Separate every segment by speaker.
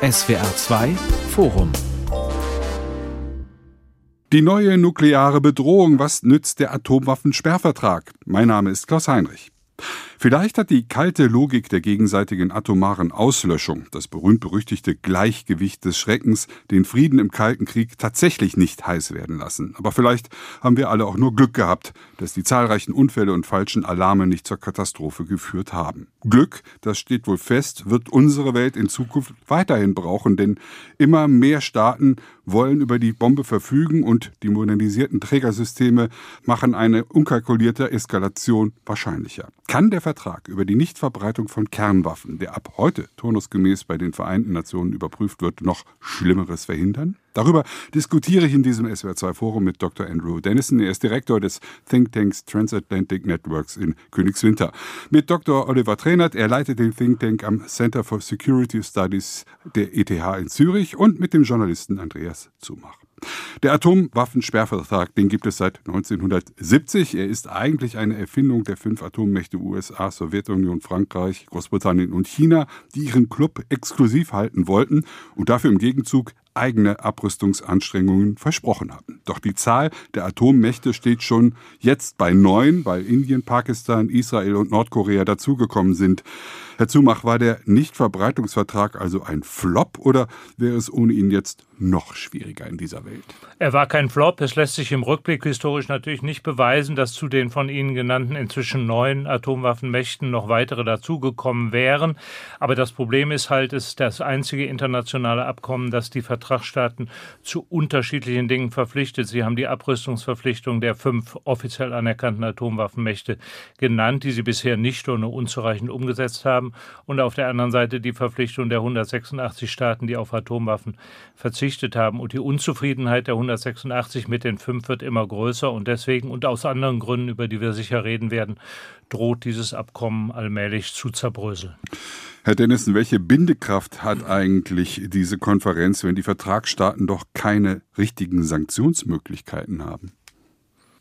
Speaker 1: SWR 2 Forum
Speaker 2: Die neue nukleare Bedrohung, was nützt der Atomwaffensperrvertrag? Mein Name ist Klaus Heinrich. Vielleicht hat die kalte Logik der gegenseitigen atomaren Auslöschung, das berühmt-berüchtigte Gleichgewicht des Schreckens, den Frieden im Kalten Krieg tatsächlich nicht heiß werden lassen. Aber vielleicht haben wir alle auch nur Glück gehabt, dass die zahlreichen Unfälle und falschen Alarme nicht zur Katastrophe geführt haben. Glück, das steht wohl fest, wird unsere Welt in Zukunft weiterhin brauchen, denn immer mehr Staaten wollen über die Bombe verfügen und die modernisierten Trägersysteme machen eine unkalkulierte Eskalation wahrscheinlicher. Kann der Vertrag über die Nichtverbreitung von Kernwaffen, der ab heute turnusgemäß bei den Vereinten Nationen überprüft wird, noch Schlimmeres verhindern? Darüber diskutiere ich in diesem SWR2-Forum mit Dr. Andrew Dennison. Er ist Direktor des Thinktanks Transatlantic Networks in Königswinter. Mit Dr. Oliver Trenert. Er leitet den Think Tank am Center for Security Studies der ETH in Zürich und mit dem Journalisten Andreas Zumach. Der Atomwaffensperrvertrag, den gibt es seit 1970. Er ist eigentlich eine Erfindung der fünf Atommächte USA, Sowjetunion, Frankreich, Großbritannien und China, die ihren Club exklusiv halten wollten und dafür im Gegenzug eigene Abrüstungsanstrengungen versprochen hatten. Doch die Zahl der Atommächte steht schon jetzt bei neun, weil Indien, Pakistan, Israel und Nordkorea dazugekommen sind. Herr Zumach, war der Nichtverbreitungsvertrag also ein Flop oder wäre es ohne ihn jetzt noch schwieriger in dieser Welt?
Speaker 3: Er war kein Flop. Es lässt sich im Rückblick historisch natürlich nicht beweisen, dass zu den von Ihnen genannten inzwischen neun Atomwaffenmächten noch weitere dazugekommen wären. Aber das Problem ist halt, es ist das einzige internationale Abkommen, das die Vertragsstaaten zu unterschiedlichen Dingen verpflichtet. Sie haben die Abrüstungsverpflichtung der fünf offiziell anerkannten Atomwaffenmächte genannt, die sie bisher nicht oder nur unzureichend umgesetzt haben und auf der anderen Seite die Verpflichtung der 186 Staaten, die auf Atomwaffen verzichtet haben. Und die Unzufriedenheit der 186 mit den fünf wird immer größer und deswegen und aus anderen Gründen, über die wir sicher reden werden, droht dieses Abkommen allmählich zu zerbröseln.
Speaker 2: Herr Dennison, welche Bindekraft hat eigentlich diese Konferenz, wenn die Vertragsstaaten doch keine richtigen Sanktionsmöglichkeiten haben?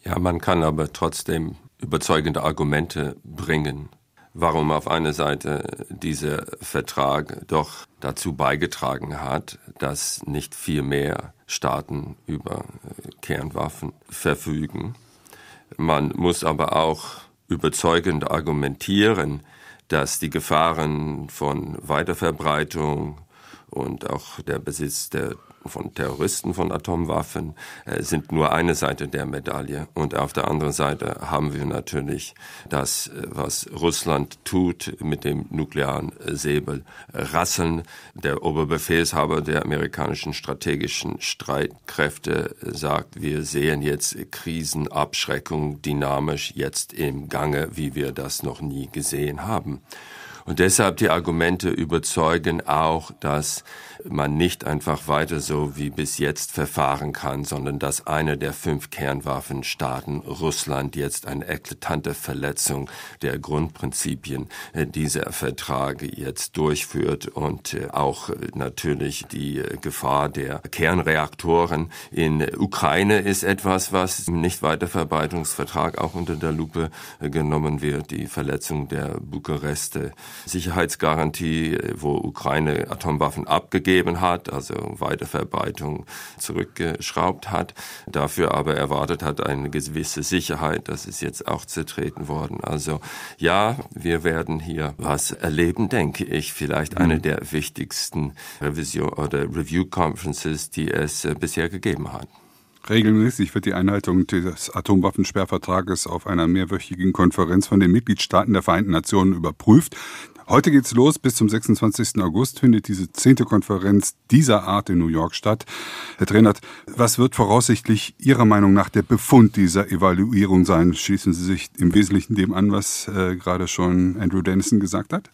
Speaker 4: Ja, man kann aber trotzdem überzeugende Argumente bringen warum auf einer Seite dieser Vertrag doch dazu beigetragen hat, dass nicht viel mehr Staaten über äh, Kernwaffen verfügen. Man muss aber auch überzeugend argumentieren, dass die Gefahren von Weiterverbreitung und auch der Besitz der von Terroristen von Atomwaffen äh, sind nur eine Seite der Medaille. Und auf der anderen Seite haben wir natürlich das, äh, was Russland tut mit dem nuklearen Säbel. Rasseln. Der Oberbefehlshaber der amerikanischen strategischen Streitkräfte sagt, wir sehen jetzt Krisenabschreckung dynamisch jetzt im Gange, wie wir das noch nie gesehen haben. Und deshalb die Argumente überzeugen auch, dass man nicht einfach weiter so wie bis jetzt verfahren kann, sondern dass eine der fünf Kernwaffenstaaten, Russland, jetzt eine eklatante Verletzung der Grundprinzipien äh, dieser Verträge jetzt durchführt und äh, auch äh, natürlich die Gefahr der Kernreaktoren in Ukraine ist etwas, was im Nichtweiterverbreitungsvertrag auch unter der Lupe genommen wird. Die Verletzung der Bukareste Sicherheitsgarantie, wo Ukraine Atomwaffen abgegeben hat, also Weiterverbreitung zurückgeschraubt hat, dafür aber erwartet hat eine gewisse Sicherheit. Das ist jetzt auch zertreten worden. Also ja, wir werden hier was erleben, denke ich. Vielleicht eine mhm. der wichtigsten Revision oder Review Conferences, die es äh, bisher gegeben hat.
Speaker 2: Regelmäßig wird die Einhaltung des Atomwaffensperrvertrages auf einer mehrwöchigen Konferenz von den Mitgliedstaaten der Vereinten Nationen überprüft. Heute geht's los. Bis zum 26. August findet diese zehnte Konferenz dieser Art in New York statt. Herr Trainert, was wird voraussichtlich Ihrer Meinung nach der Befund dieser Evaluierung sein? Schließen Sie sich im Wesentlichen dem an, was äh, gerade schon Andrew Dennison gesagt hat?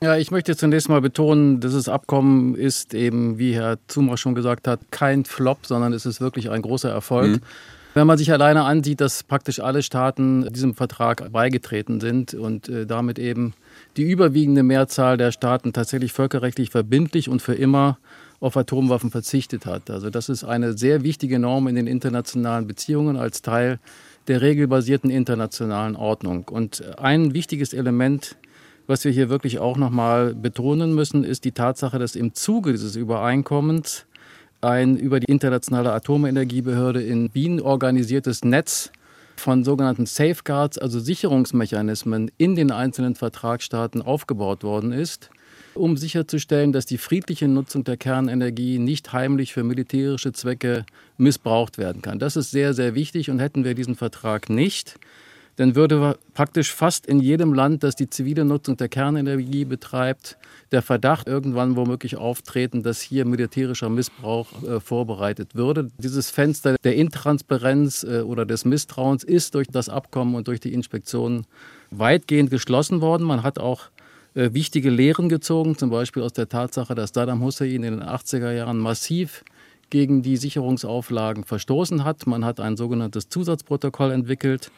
Speaker 5: Ja, ich möchte zunächst mal betonen, dieses Abkommen ist eben, wie Herr Zumach schon gesagt hat, kein Flop, sondern es ist wirklich ein großer Erfolg. Mhm. Wenn man sich alleine ansieht, dass praktisch alle Staaten diesem Vertrag beigetreten sind und äh, damit eben die überwiegende Mehrzahl der Staaten tatsächlich völkerrechtlich verbindlich und für immer auf Atomwaffen verzichtet hat. Also das ist eine sehr wichtige Norm in den internationalen Beziehungen als Teil der regelbasierten internationalen Ordnung. Und ein wichtiges Element Was wir hier wirklich auch nochmal betonen müssen, ist die Tatsache, dass im Zuge dieses Übereinkommens ein über die Internationale Atomenergiebehörde in Wien organisiertes Netz von sogenannten Safeguards, also Sicherungsmechanismen in den einzelnen Vertragsstaaten aufgebaut worden ist, um sicherzustellen, dass die friedliche Nutzung der Kernenergie nicht heimlich für militärische Zwecke missbraucht werden kann. Das ist sehr, sehr wichtig und hätten wir diesen Vertrag nicht, dann würde praktisch fast in jedem Land, das die zivile Nutzung der Kernenergie betreibt, der Verdacht irgendwann womöglich auftreten, dass hier militärischer Missbrauch äh, vorbereitet würde. Dieses Fenster der Intransparenz äh, oder des Misstrauens ist durch das Abkommen und durch die Inspektion weitgehend geschlossen worden. Man hat auch äh, wichtige Lehren gezogen, zum Beispiel aus der Tatsache, dass Saddam Hussein in den 80er Jahren massiv gegen die Sicherungsauflagen verstoßen hat. Man hat ein sogenanntes Zusatzprotokoll entwickelt,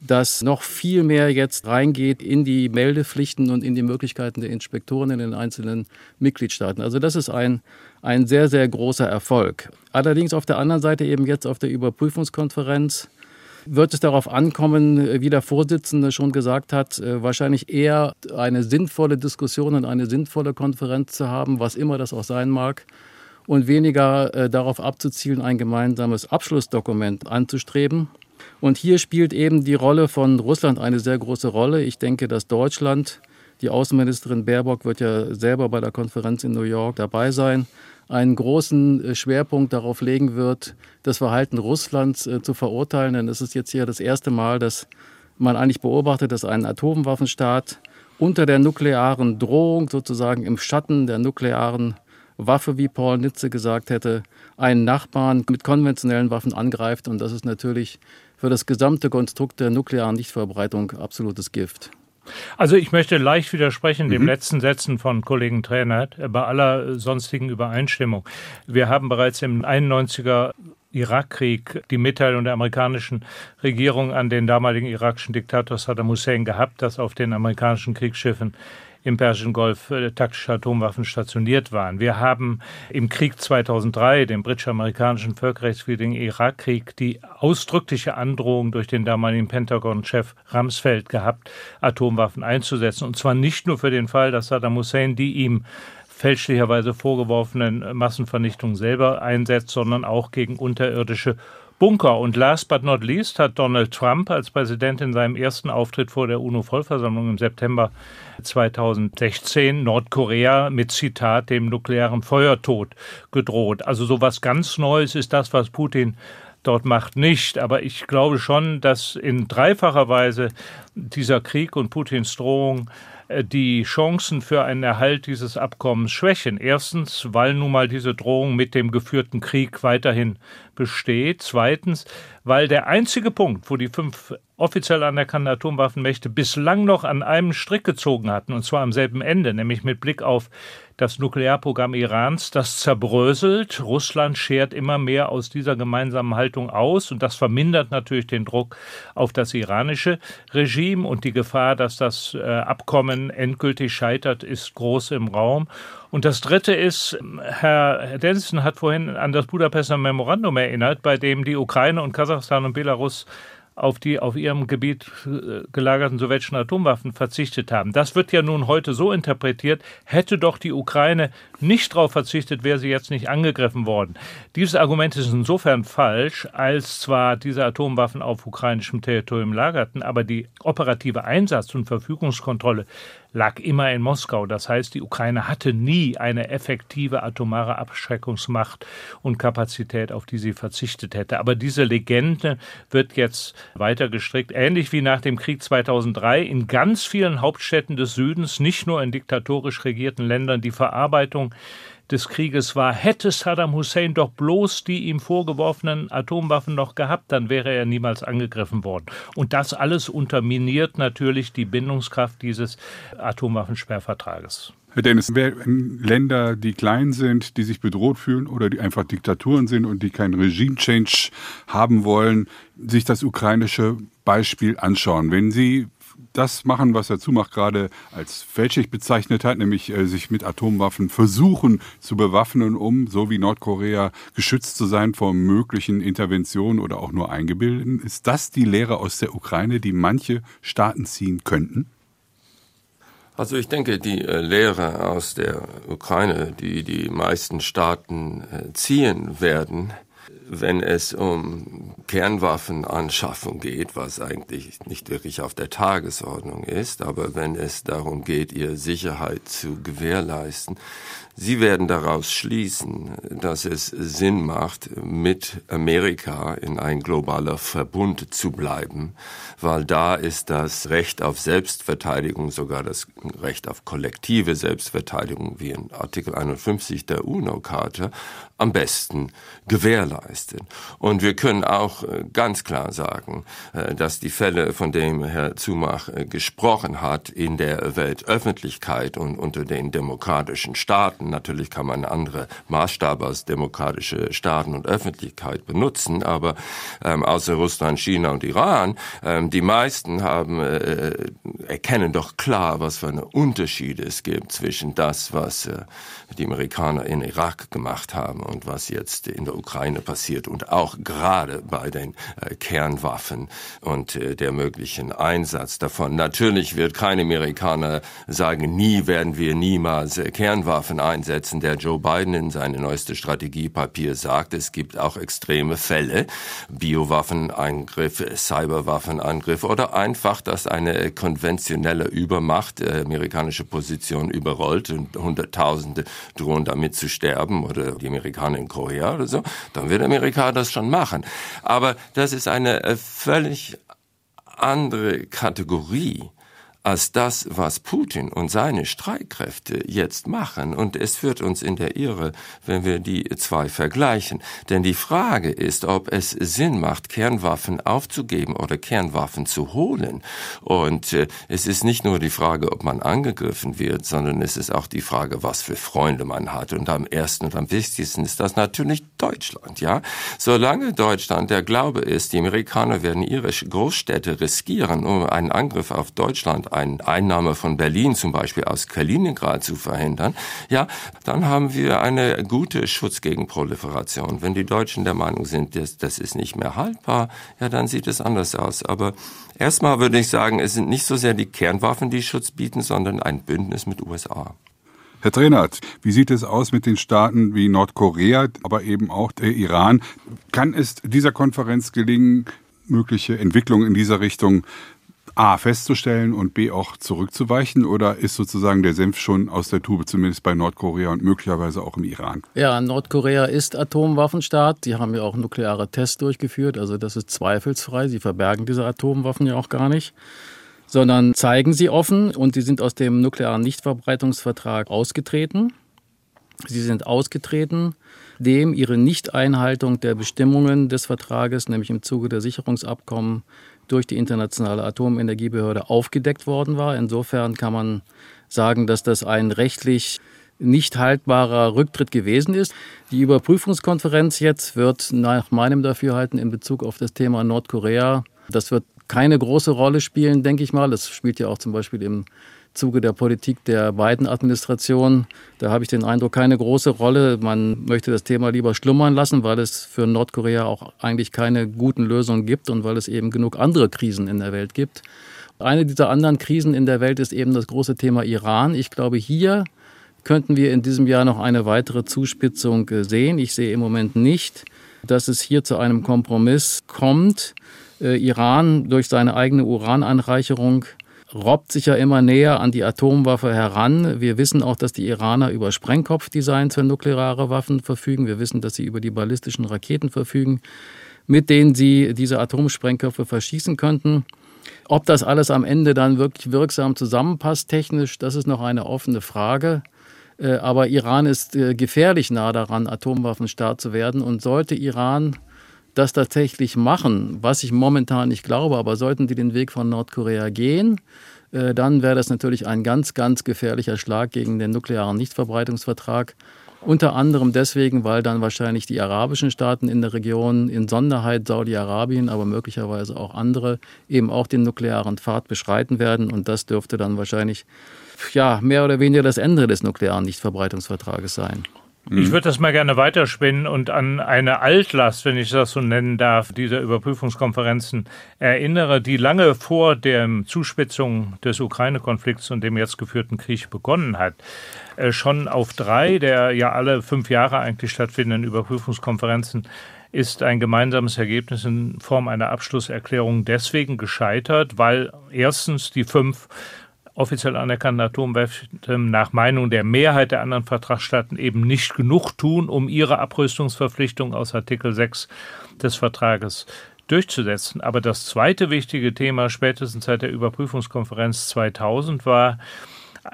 Speaker 5: das noch viel mehr jetzt reingeht in die Meldepflichten und in die Möglichkeiten der Inspektoren in den einzelnen Mitgliedstaaten. Also das ist ein, ein sehr, sehr großer Erfolg. Allerdings auf der anderen Seite eben jetzt auf der Überprüfungskonferenz wird es darauf ankommen, wie der Vorsitzende schon gesagt hat, äh, wahrscheinlich eher eine sinnvolle Diskussion und eine sinnvolle Konferenz zu haben, was immer das auch sein mag, und weniger äh, darauf abzuzielen, ein gemeinsames Abschlussdokument anzustreben. Und hier spielt eben die Rolle von Russland eine sehr große Rolle. Ich denke, dass Deutschland, die Außenministerin Baerbock wird ja selber bei der Konferenz in New York dabei sein, einen großen äh, Schwerpunkt darauf legen wird, das Verhalten Russlands äh, zu verurteilen. Denn es ist jetzt hier das erste Mal, dass man eigentlich beobachtet, dass ein Atomwaffenstaat unter der nuklearen Drohung, sozusagen im Schatten der nuklearen Waffe, wie Paul Nitze gesagt hätte, einen Nachbarn mit konventionellen Waffen angreift. Und das ist natürlich für das gesamte Konstrukt der nuklearen Nichtverbreitung absolutes Gift.
Speaker 3: Also ich möchte leicht widersprechen mhm. dem letzten Sätzen von Kollegen Trainert bei aller sonstigen Übereinstimmung. Wir haben bereits im 91er Irakkrieg die Mitteilung der amerikanischen Regierung an den damaligen irakischen Diktator Saddam Hussein gehabt, dass auf den amerikanischen Kriegsschiffen im Persischen Golf äh, taktische Atomwaffen stationiert waren. Wir haben im Krieg 2003, dem britisch-amerikanischen völkerrechtswidrigen Irakkrieg, die ausdrückliche Androhung durch den damaligen Pentagon-Chef Ramsfeld gehabt, Atomwaffen einzusetzen. Und zwar nicht nur für den Fall, dass Saddam Hussein die ihm fälschlicherweise vorgeworfenen Massenvernichtungen selber einsetzt, sondern auch gegen unterirdische Bunker. Und last but not least hat Donald Trump als Präsident in seinem ersten Auftritt vor der UNO-Vollversammlung im September 2016 Nordkorea mit Zitat dem nuklearen Feuertod gedroht. Also so was ganz Neues ist das, was Putin dort macht nicht. Aber ich glaube schon, dass in dreifacher Weise dieser Krieg und Putins Drohung die Chancen für einen Erhalt dieses Abkommens schwächen. Erstens, weil nun mal diese Drohung mit dem geführten Krieg weiterhin besteht. Zweitens, weil der einzige Punkt, wo die fünf offiziell anerkannten Atomwaffenmächte bislang noch an einem Strick gezogen hatten, und zwar am selben Ende, nämlich mit Blick auf das Nuklearprogramm Irans, das zerbröselt. Russland schert immer mehr aus dieser gemeinsamen Haltung aus und das vermindert natürlich den Druck auf das iranische Regime und die Gefahr, dass das äh, Abkommen endgültig scheitert, ist groß im Raum. Und das Dritte ist, Herr Denson hat vorhin an das Budapester Memorandum erinnert, bei dem die Ukraine und Kasachstan und Belarus auf die auf ihrem Gebiet äh, gelagerten sowjetischen Atomwaffen verzichtet haben. Das wird ja nun heute so interpretiert, hätte doch die Ukraine nicht darauf verzichtet, wäre sie jetzt nicht angegriffen worden. Dieses Argument ist insofern falsch, als zwar diese Atomwaffen auf ukrainischem Territorium lagerten, aber die operative Einsatz- und Verfügungskontrolle lag immer in Moskau. Das heißt, die Ukraine hatte nie eine effektive atomare Abschreckungsmacht und Kapazität, auf die sie verzichtet hätte. Aber diese Legende wird jetzt weiter gestrickt, ähnlich wie nach dem Krieg 2003 in ganz vielen Hauptstädten des Südens, nicht nur in diktatorisch regierten Ländern, die Verarbeitung des Krieges war. Hätte Saddam Hussein doch bloß die ihm vorgeworfenen Atomwaffen noch gehabt, dann wäre er niemals angegriffen worden. Und das alles unterminiert natürlich die Bindungskraft dieses Atomwaffensperrvertrages.
Speaker 2: Herr Dennis, Länder, die klein sind, die sich bedroht fühlen oder die einfach Diktaturen sind und die keinen Regime-Change haben wollen, sich das ukrainische Beispiel anschauen. Wenn Sie das machen, was er Zumach gerade als fälschlich bezeichnet hat, nämlich äh, sich mit Atomwaffen versuchen zu bewaffnen, um, so wie Nordkorea, geschützt zu sein vor möglichen Interventionen oder auch nur Eingebildeten. Ist das die Lehre aus der Ukraine, die manche Staaten ziehen könnten?
Speaker 4: Also ich denke, die äh, Lehre aus der Ukraine, die die meisten Staaten äh, ziehen werden, wenn es um Kernwaffenanschaffung geht, was eigentlich nicht wirklich auf der Tagesordnung ist, aber wenn es darum geht, ihr Sicherheit zu gewährleisten, Sie werden daraus schließen, dass es Sinn macht, mit Amerika in ein globaler Verbund zu bleiben, weil da ist das Recht auf Selbstverteidigung, sogar das Recht auf kollektive Selbstverteidigung, wie in Artikel 51 der UNO-Charta, am besten gewährleisten. Und wir können auch äh, ganz klar sagen, äh, dass die Fälle, von denen Herr Zumach äh, gesprochen hat, in der Weltöffentlichkeit und unter den demokratischen Staaten, natürlich kann man andere Maßstabe als demokratische Staaten und Öffentlichkeit benutzen, aber ähm, außer Russland, China und Iran, ähm, die meisten haben, erkennen doch klar, was für eine Unterschiede es gibt zwischen das, was äh, die Amerikaner in Irak gemacht haben und was jetzt in der Ukraine passiert und auch gerade bei den äh, Kernwaffen und äh, der möglichen Einsatz davon. Natürlich wird kein Amerikaner sagen, nie werden wir niemals äh, Kernwaffen einsetzen. Der Joe Biden in seinem neueste Strategiepapier sagt, es gibt auch extreme Fälle, Biowaffenangriff, Cyberwaffenangriff oder einfach, dass eine konventionelle Übermacht äh, amerikanische Position überrollt und Hunderttausende drohen damit zu sterben oder die Amerikaner in Korea oder so, dann wird Amerika das schon machen. Aber das ist eine äh, völlig andere Kategorie als das, was Putin und seine Streitkräfte jetzt machen. Und es führt uns in der Irre, wenn wir die zwei vergleichen. Denn die Frage ist, ob es Sinn macht, Kernwaffen aufzugeben oder Kernwaffen zu holen. Und äh, es ist nicht nur die Frage, ob man angegriffen wird, sondern es ist auch die Frage, was für Freunde man hat. Und am ersten und am wichtigsten ist das natürlich Deutschland, ja. Solange Deutschland der Glaube ist, die Amerikaner werden ihre Großstädte riskieren, um einen Angriff auf Deutschland eine Einnahme von Berlin zum Beispiel aus Kaliningrad zu verhindern, ja, dann haben wir eine gute Schutz gegen Proliferation. Wenn die Deutschen der Meinung sind, das, das ist nicht mehr haltbar, ja, dann sieht es anders aus. Aber erstmal würde ich sagen, es sind nicht so sehr die Kernwaffen, die Schutz bieten, sondern ein Bündnis mit USA.
Speaker 2: Herr Trainert, wie sieht es aus mit den Staaten wie Nordkorea, aber eben auch der Iran? Kann es dieser Konferenz gelingen, mögliche Entwicklungen in dieser Richtung A festzustellen und B auch zurückzuweichen oder ist sozusagen der Senf schon aus der Tube, zumindest bei Nordkorea und möglicherweise auch im Iran?
Speaker 5: Ja, Nordkorea ist Atomwaffenstaat. Die haben ja auch nukleare Tests durchgeführt, also das ist zweifelsfrei. Sie verbergen diese Atomwaffen ja auch gar nicht, sondern zeigen sie offen und sie sind aus dem nuklearen Nichtverbreitungsvertrag ausgetreten. Sie sind ausgetreten, dem ihre Nichteinhaltung der Bestimmungen des Vertrages, nämlich im Zuge der Sicherungsabkommen, durch die Internationale Atomenergiebehörde aufgedeckt worden war. Insofern kann man sagen, dass das ein rechtlich nicht haltbarer Rücktritt gewesen ist. Die Überprüfungskonferenz jetzt wird nach meinem Dafürhalten in Bezug auf das Thema Nordkorea, das wird keine große Rolle spielen, denke ich mal. Das spielt ja auch zum Beispiel im Zuge der Politik der beiden Administrationen. Da habe ich den Eindruck, keine große Rolle. Man möchte das Thema lieber schlummern lassen, weil es für Nordkorea auch eigentlich keine guten Lösungen gibt und weil es eben genug andere Krisen in der Welt gibt. Eine dieser anderen Krisen in der Welt ist eben das große Thema Iran. Ich glaube, hier könnten wir in diesem Jahr noch eine weitere Zuspitzung sehen. Ich sehe im Moment nicht, dass es hier zu einem Kompromiss kommt. Äh, Iran durch seine eigene Urananreicherung robbt sich ja immer näher an die Atomwaffe heran. Wir wissen auch, dass die Iraner über Sprengkopfdesigns für nukleare Waffen verfügen. Wir wissen, dass sie über die ballistischen Raketen verfügen, mit denen sie diese Atomsprengköpfe verschießen könnten. Ob das alles am Ende dann wirklich wirksam zusammenpasst technisch, das ist noch eine offene Frage. Äh, aber Iran ist äh, gefährlich nah daran, Atomwaffenstaat zu werden. Und sollte Iran das tatsächlich machen, was ich momentan nicht glaube, aber sollten die den Weg von Nordkorea gehen, äh, dann wäre das natürlich ein ganz, ganz gefährlicher Schlag gegen den nuklearen Nichtverbreitungsvertrag. Unter anderem deswegen, weil dann wahrscheinlich die arabischen Staaten in der Region, in Sonderheit Saudi-Arabien, aber möglicherweise auch andere, eben auch den nuklearen Pfad beschreiten werden. Und das dürfte dann wahrscheinlich ja, mehr oder weniger das Ende des nuklearen Nichtverbreitungsvertrages sein.
Speaker 3: Ich würde das mal gerne weiterspinnen und an eine Altlast, wenn ich das so nennen darf, dieser Überprüfungskonferenzen erinnere, die lange vor der Zuspitzung des Ukraine-Konflikts und dem jetzt geführten Krieg begonnen hat. Äh, schon auf drei der ja alle fünf Jahre eigentlich stattfindenden Überprüfungskonferenzen ist ein gemeinsames Ergebnis in Form einer Abschlusserklärung deswegen gescheitert, weil erstens die fünf offiziell anerkannten Atomwaffen nach Meinung der Mehrheit der anderen Vertragsstaaten eben nicht genug tun, um ihre Abrüstungsverpflichtung aus Artikel 6 des Vertrages durchzusetzen. Aber das zweite wichtige Thema spätestens seit der Überprüfungskonferenz 2000 war,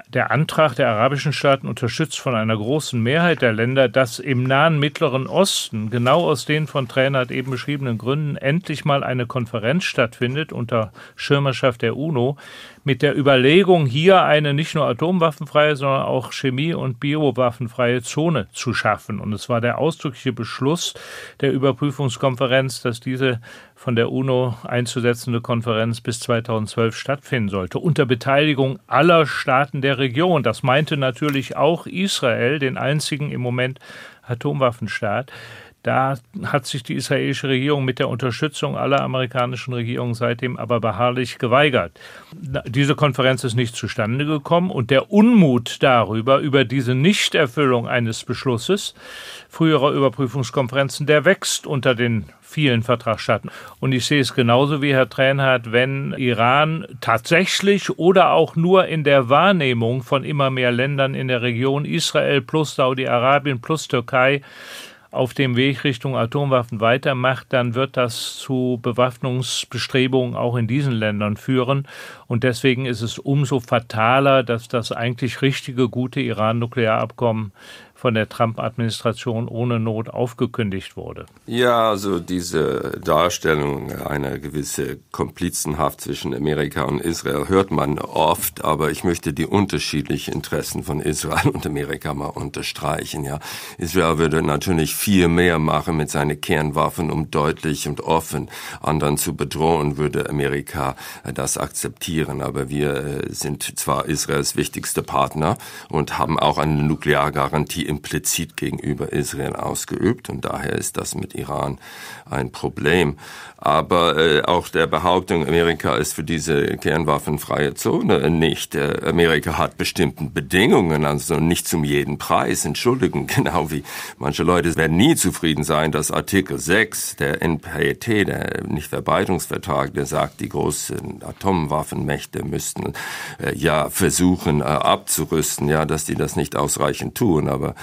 Speaker 3: der Antrag der arabischen Staaten, unterstützt von einer großen Mehrheit der Länder, dass im nahen Mittleren Osten, genau aus den von Trainert eben beschriebenen Gründen, endlich mal eine Konferenz stattfindet unter Schirmerschaft der UNO, mit der Überlegung, hier eine nicht nur atomwaffenfreie, sondern auch chemie- und biowaffenfreie Zone zu schaffen. Und es war der ausdrückliche Beschluss der Überprüfungskonferenz, dass diese von der UNO einzusetzende Konferenz bis 2012 stattfinden sollte, unter Beteiligung aller Staaten der Region. Das meinte natürlich auch Israel, den einzigen im Moment Atomwaffenstaat. Da hat sich die israelische Regierung mit der Unterstützung aller amerikanischen Regierungen seitdem aber beharrlich geweigert. Diese Konferenz ist nicht zustande gekommen und der Unmut darüber, über diese Nichterfüllung eines Beschlusses früherer Überprüfungskonferenzen, der wächst unter den vielen Vertragsstaaten. Und ich sehe es genauso wie Herr Tränhardt, wenn Iran tatsächlich oder auch nur in der Wahrnehmung von immer mehr Ländern in der Region, Israel plus Saudi-Arabien plus Türkei, auf dem Weg Richtung Atomwaffen weitermacht, dann wird das zu Bewaffnungsbestrebungen auch in diesen Ländern führen. Und deswegen ist es umso fataler, dass das eigentlich richtige, gute Iran-Nuklearabkommen von der Trump-Administration ohne Not aufgekündigt wurde.
Speaker 4: Ja, also diese Darstellung einer gewissen Komplizenhaft zwischen Amerika und Israel hört man oft, aber ich möchte die unterschiedlichen Interessen von Israel und Amerika mal unterstreichen. Ja, Israel würde natürlich viel mehr machen mit seinen Kernwaffen, um deutlich und offen anderen zu bedrohen, würde Amerika das akzeptieren. Aber wir äh, sind zwar Israels wichtigster Partner und haben auch eine Nukleargarantie implizit gegenüber Israel ausgeübt und daher ist das mit Iran ein Problem. Aber äh, auch der Behauptung, Amerika ist für diese kernwaffenfreie Zone nicht. Äh, Amerika hat bestimmten Bedingungen, also nicht zum jeden Preis. Entschuldigen, genau wie manche Leute werden nie zufrieden sein, dass Artikel 6 der NPT, der Nichtverbreitungsvertrag, der sagt, die großen Atomwaffenmächte müssten äh, ja versuchen äh, abzurüsten, ja, dass die das nicht ausreichend tun, aber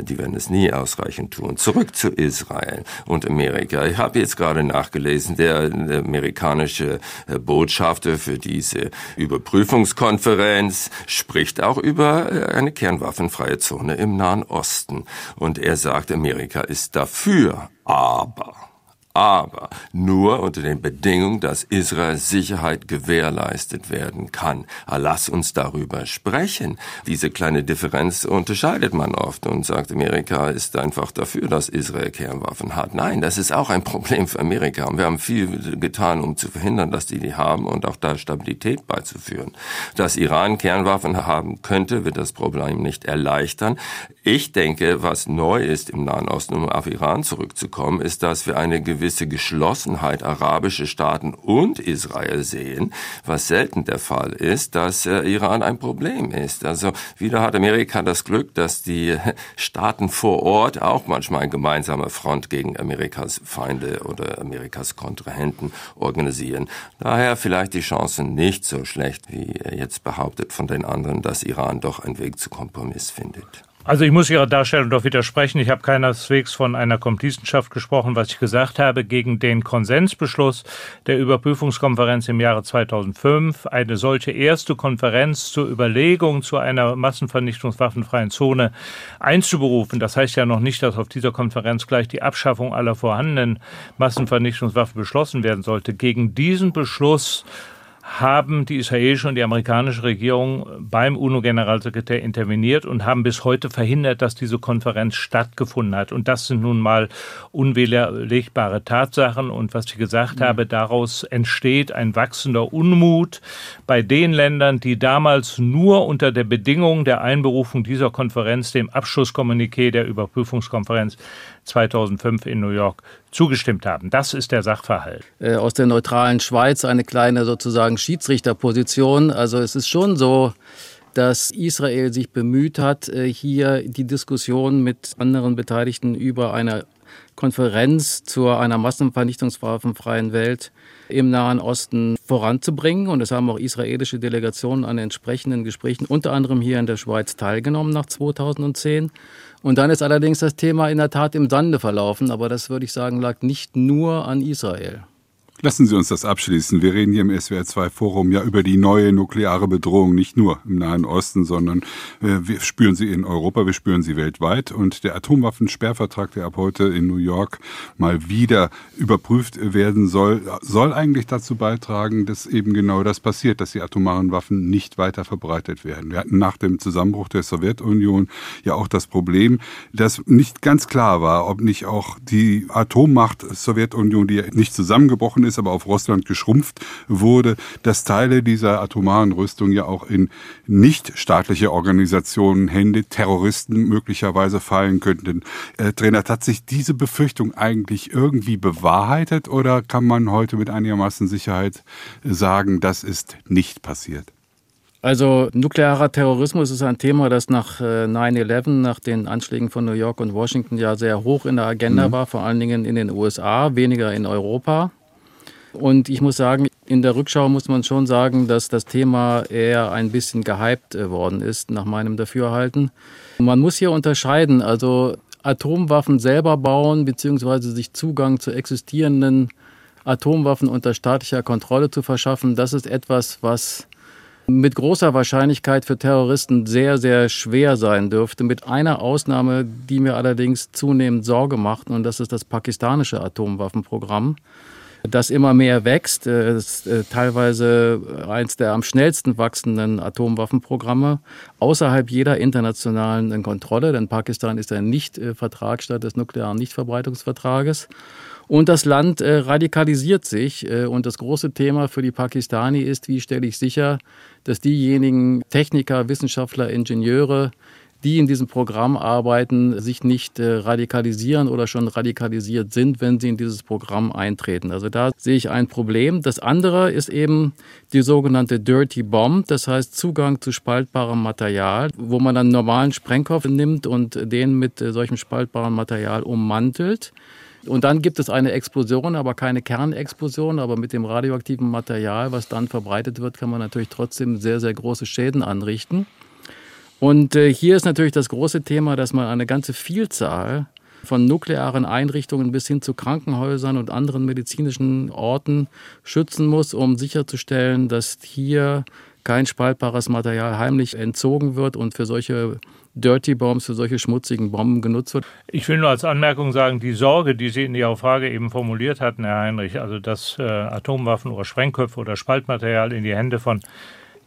Speaker 4: die werden es nie ausreichend tun. Zurück zu Israel und Amerika. Ich habe jetzt gerade nachgelesen, der, der amerikanische äh, Botschafter für diese Überprüfungskonferenz spricht auch über äh, eine kernwaffenfreie Zone im Nahen Osten. Und er sagt, Amerika ist dafür, aber aber nur unter den Bedingungen, dass Israels Sicherheit gewährleistet werden kann. Ah, lass uns darüber sprechen. Diese kleine Differenz unterscheidet man oft und sagt, Amerika ist einfach dafür, dass Israel Kernwaffen hat. Nein, das ist auch ein Problem für Amerika. Und wir haben viel getan, um zu verhindern, dass die die haben und auch da Stabilität beizuführen. Dass Iran Kernwaffen haben könnte, wird das Problem nicht erleichtern. Ich denke, was neu ist im Nahen Osten, um auf Iran zurückzukommen, ist, dass wir eine gewisse Geschlossenheit arabische Staaten und Israel sehen, was selten der Fall ist, dass äh, Iran ein Problem ist. Also wieder hat Amerika das Glück, dass die Staaten vor Ort auch manchmal eine gemeinsame Front gegen Amerikas Feinde oder Amerikas Kontrahenten organisieren. Daher vielleicht die Chancen nicht so schlecht, wie jetzt behauptet von den anderen, dass Iran doch einen Weg zu Kompromiss findet.
Speaker 3: Also ich muss Ihrer Darstellung doch widersprechen. Ich habe keineswegs von einer Komplizenschaft gesprochen. Was ich gesagt habe, gegen den Konsensbeschluss der Überprüfungskonferenz im Jahre 2005, eine solche erste Konferenz zur Überlegung zu einer massenvernichtungswaffenfreien Zone einzuberufen. Das heißt ja noch nicht, dass auf dieser Konferenz gleich die Abschaffung aller vorhandenen Massenvernichtungswaffen beschlossen werden sollte. Gegen diesen Beschluss haben die israelische und die amerikanische Regierung beim UNO-Generalsekretär interveniert und haben bis heute verhindert, dass diese Konferenz stattgefunden hat. Und das sind nun mal unwiderlegbare Tatsachen. Und was ich gesagt mhm. habe, daraus entsteht ein wachsender Unmut bei den Ländern, die damals nur unter der Bedingung der Einberufung dieser Konferenz, dem Abschlusskommuniqué der Überprüfungskonferenz 2005 in New York zugestimmt haben. Das ist der Sachverhalt.
Speaker 5: Äh, aus der neutralen Schweiz eine kleine sozusagen Schiedsrichterposition. Also es ist schon so, dass Israel sich bemüht hat, äh, hier die Diskussion mit anderen Beteiligten über eine Konferenz zu einer massenvernichtungswaffenfreien Welt im Nahen Osten voranzubringen. Und es haben auch israelische Delegationen an entsprechenden Gesprächen, unter anderem hier in der Schweiz, teilgenommen nach 2010. Und dann ist allerdings das Thema in der Tat im Sande verlaufen, aber das würde ich sagen, lag nicht nur an Israel.
Speaker 2: Lassen Sie uns das abschließen. Wir reden hier im SWR2-Forum ja über die neue nukleare Bedrohung, nicht nur im Nahen Osten, sondern äh, wir spüren sie in Europa, wir spüren sie weltweit. Und der Atomwaffensperrvertrag, der ab heute in New York mal wieder überprüft werden soll, soll eigentlich dazu beitragen, dass eben genau das passiert, dass die atomaren Waffen nicht weiter verbreitet werden. Wir hatten nach dem Zusammenbruch der Sowjetunion ja auch das Problem, dass nicht ganz klar war, ob nicht auch die Atommacht Sowjetunion, die ja nicht zusammengebrochen ist, ist, aber auf Russland geschrumpft wurde, dass Teile dieser atomaren Rüstung ja auch in nichtstaatliche Organisationen, Hände, Terroristen möglicherweise fallen könnten. Äh, Trainer, hat sich diese Befürchtung eigentlich irgendwie bewahrheitet oder kann man heute mit einigermaßen Sicherheit sagen, das ist nicht passiert?
Speaker 5: Also nuklearer Terrorismus ist ein Thema, das nach 9-11, äh, nach den Anschlägen von New York und Washington ja sehr hoch in der Agenda mhm. war, vor allen Dingen in den USA, weniger in Europa. Und ich muss sagen, in der Rückschau muss man schon sagen, dass das Thema eher ein bisschen gehypt äh, worden ist, nach meinem Dafürhalten. Man muss hier unterscheiden, also Atomwaffen selber bauen, beziehungsweise sich Zugang zu existierenden Atomwaffen unter staatlicher Kontrolle zu verschaffen, das ist etwas, was mit großer Wahrscheinlichkeit für Terroristen sehr, sehr schwer sein dürfte. Mit einer Ausnahme, die mir allerdings zunehmend Sorge macht, und das ist das pakistanische Atomwaffenprogramm das immer mehr wächst. Das ist äh, teilweise eins der am schnellsten wachsenden Atomwaffenprogramme außerhalb jeder internationalen Kontrolle, denn Pakistan ist ein Nicht-Vertragsstaat des nuklearen Nichtverbreitungsvertrages. Und das Land äh, radikalisiert sich. Äh, und das große Thema für die Pakistani ist, wie stelle ich sicher, dass diejenigen Techniker, Wissenschaftler, Ingenieure, die in diesem Programm arbeiten, sich nicht äh, radikalisieren oder schon radikalisiert sind, wenn sie in dieses Programm eintreten. Also da sehe ich ein Problem. Das andere ist eben die sogenannte Dirty Bomb, das heißt Zugang zu spaltbarem Material, wo man dann normalen Sprengkopf nimmt und den mit äh, solchem spaltbaren Material ummantelt. Und dann gibt es eine Explosion, aber keine Kernexplosion. Aber mit dem radioaktiven Material, was dann verbreitet wird, kann man natürlich trotzdem sehr, sehr große Schäden anrichten. Und äh, hier ist natürlich das große Thema, dass man eine ganze Vielzahl von nuklearen Einrichtungen bis hin zu Krankenhäusern und anderen medizinischen Orten schützen muss, um sicherzustellen, dass hier kein spaltbares Material heimlich entzogen wird und für solche Dirty Bombs, für solche schmutzigen Bomben genutzt wird.
Speaker 3: Ich will nur als Anmerkung sagen, die Sorge, die Sie in Ihrer Frage eben formuliert hatten, Herr Heinrich, also dass äh, Atomwaffen oder Sprengköpfe oder Spaltmaterial in die Hände von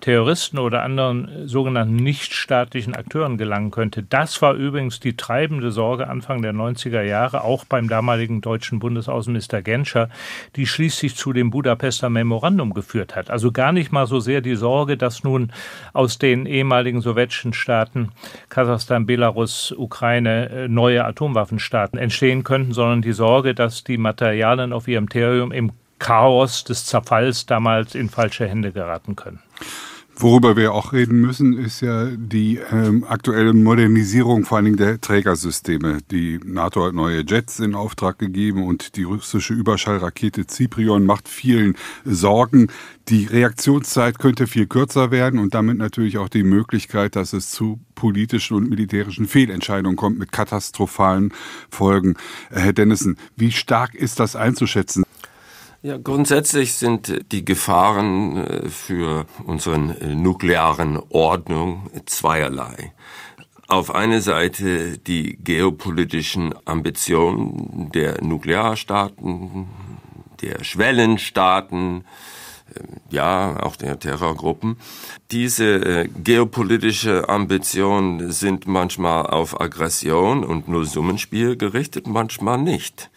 Speaker 3: Terroristen oder anderen sogenannten nichtstaatlichen Akteuren gelangen könnte. Das war übrigens die treibende Sorge Anfang der 90er Jahre, auch beim damaligen deutschen Bundesaußenminister Genscher, die schließlich zu dem Budapester Memorandum geführt hat. Also gar nicht mal so sehr die Sorge, dass nun aus den ehemaligen sowjetischen Staaten Kasachstan, Belarus, Ukraine äh, neue Atomwaffenstaaten entstehen könnten, sondern die Sorge, dass die Materialien auf ihrem Territorium im Chaos des Zerfalls damals in falsche Hände geraten können.
Speaker 2: Worüber wir auch reden müssen, ist ja die ähm, aktuelle Modernisierung vor allen Dingen der Trägersysteme. Die NATO hat neue Jets in Auftrag gegeben und die russische Überschallrakete Zyprion macht vielen Sorgen. Die Reaktionszeit könnte viel kürzer werden und damit natürlich auch die Möglichkeit, dass es zu politischen und militärischen Fehlentscheidungen kommt mit katastrophalen Folgen. Herr Dennison, wie stark ist das einzuschätzen?
Speaker 4: Ja, grundsätzlich sind die Gefahren äh, für unseren äh, nuklearen Ordnung zweierlei. Auf eine Seite die geopolitischen Ambitionen der Nuklearstaaten, der Schwellenstaaten, ja, auch der Terrorgruppen. Diese äh, geopolitische Ambitionen sind manchmal auf Aggression und Nullsummenspiel gerichtet, manchmal nicht.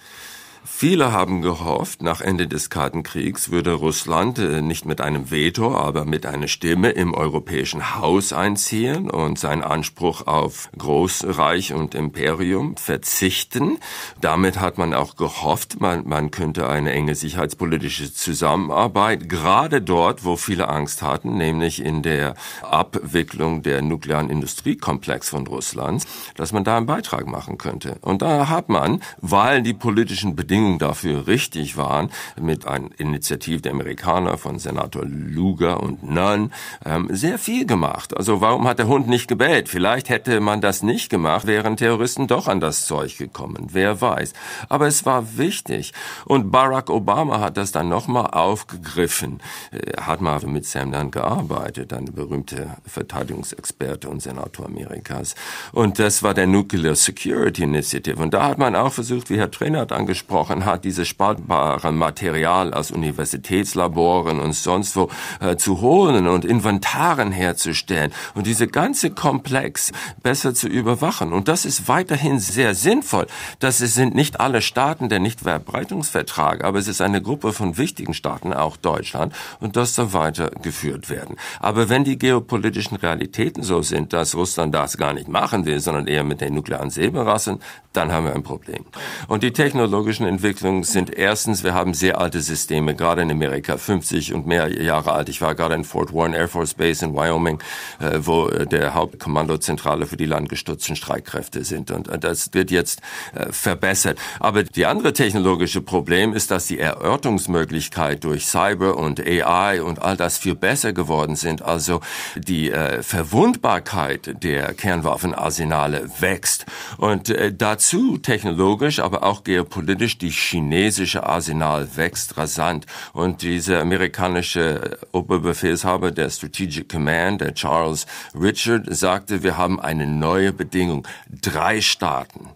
Speaker 4: Viele haben gehofft, nach Ende des Kalten Kriegs würde Russland äh, nicht mit einem Veto, aber mit einer Stimme im europäischen Haus einziehen und seinen Anspruch auf Großreich und Imperium verzichten. Damit hat man auch gehofft, man, man könnte eine enge sicherheitspolitische Zusammenarbeit, gerade dort, wo viele Angst hatten, nämlich in der Abwicklung der nuklearen Industriekomplex von Russland, dass man da einen Beitrag machen könnte. Und da hat man, weil die politischen Bedingungen Bedingungen dafür richtig waren, mit einer Initiative der Amerikaner von Senator Luger und Nunn ähm, sehr viel gemacht. Also warum hat der Hund nicht gebellt? Vielleicht hätte man das nicht gemacht, wären Terroristen doch an das Zeug gekommen. Wer weiß. Aber es war wichtig. Und Barack Obama hat das dann nochmal aufgegriffen. Er hat mal mit Sam Nunn gearbeitet, ein berühmter Verteidigungsexperte und Senator Amerikas. Und das war der Nuclear Security Initiative. Und da hat man auch versucht, wie Herr Trainer hat angesprochen, gesprochen hat, dieses spaltbare Material aus Universitätslaboren und sonst wo äh, zu holen und Inventaren herzustellen und diese ganze Komplex besser zu überwachen. Und das ist weiterhin sehr sinnvoll. Das sind nicht alle Staaten der Nichtverbreitungsvertrag, aber es ist eine Gruppe von wichtigen Staaten, auch Deutschland, und das soll weitergeführt werden. Aber wenn die geopolitischen Realitäten so sind, dass Russland das gar nicht machen will, sondern eher mit den nuklearen Säbelrassen, dann haben wir ein Problem. Und die technologischen Entwicklungen sind erstens, wir haben sehr alte Systeme, gerade in Amerika, 50 und mehr Jahre alt. Ich war gerade in Fort Warren Air Force Base in Wyoming, äh, wo äh, der Hauptkommandozentrale für die landgestützten Streitkräfte sind. Und äh, das wird jetzt verbessert. Aber die andere technologische Problem ist, dass die Erörterungsmöglichkeit durch Cyber und AI und all das viel besser geworden sind. Also die Verwundbarkeit der Kernwaffenarsenale wächst. Und dazu technologisch, aber auch geopolitisch, die chinesische Arsenal wächst rasant. Und dieser amerikanische Oberbefehlshaber der Strategic Command, der Charles Richard, sagte, wir haben eine neue Bedingung. Drei Staaten,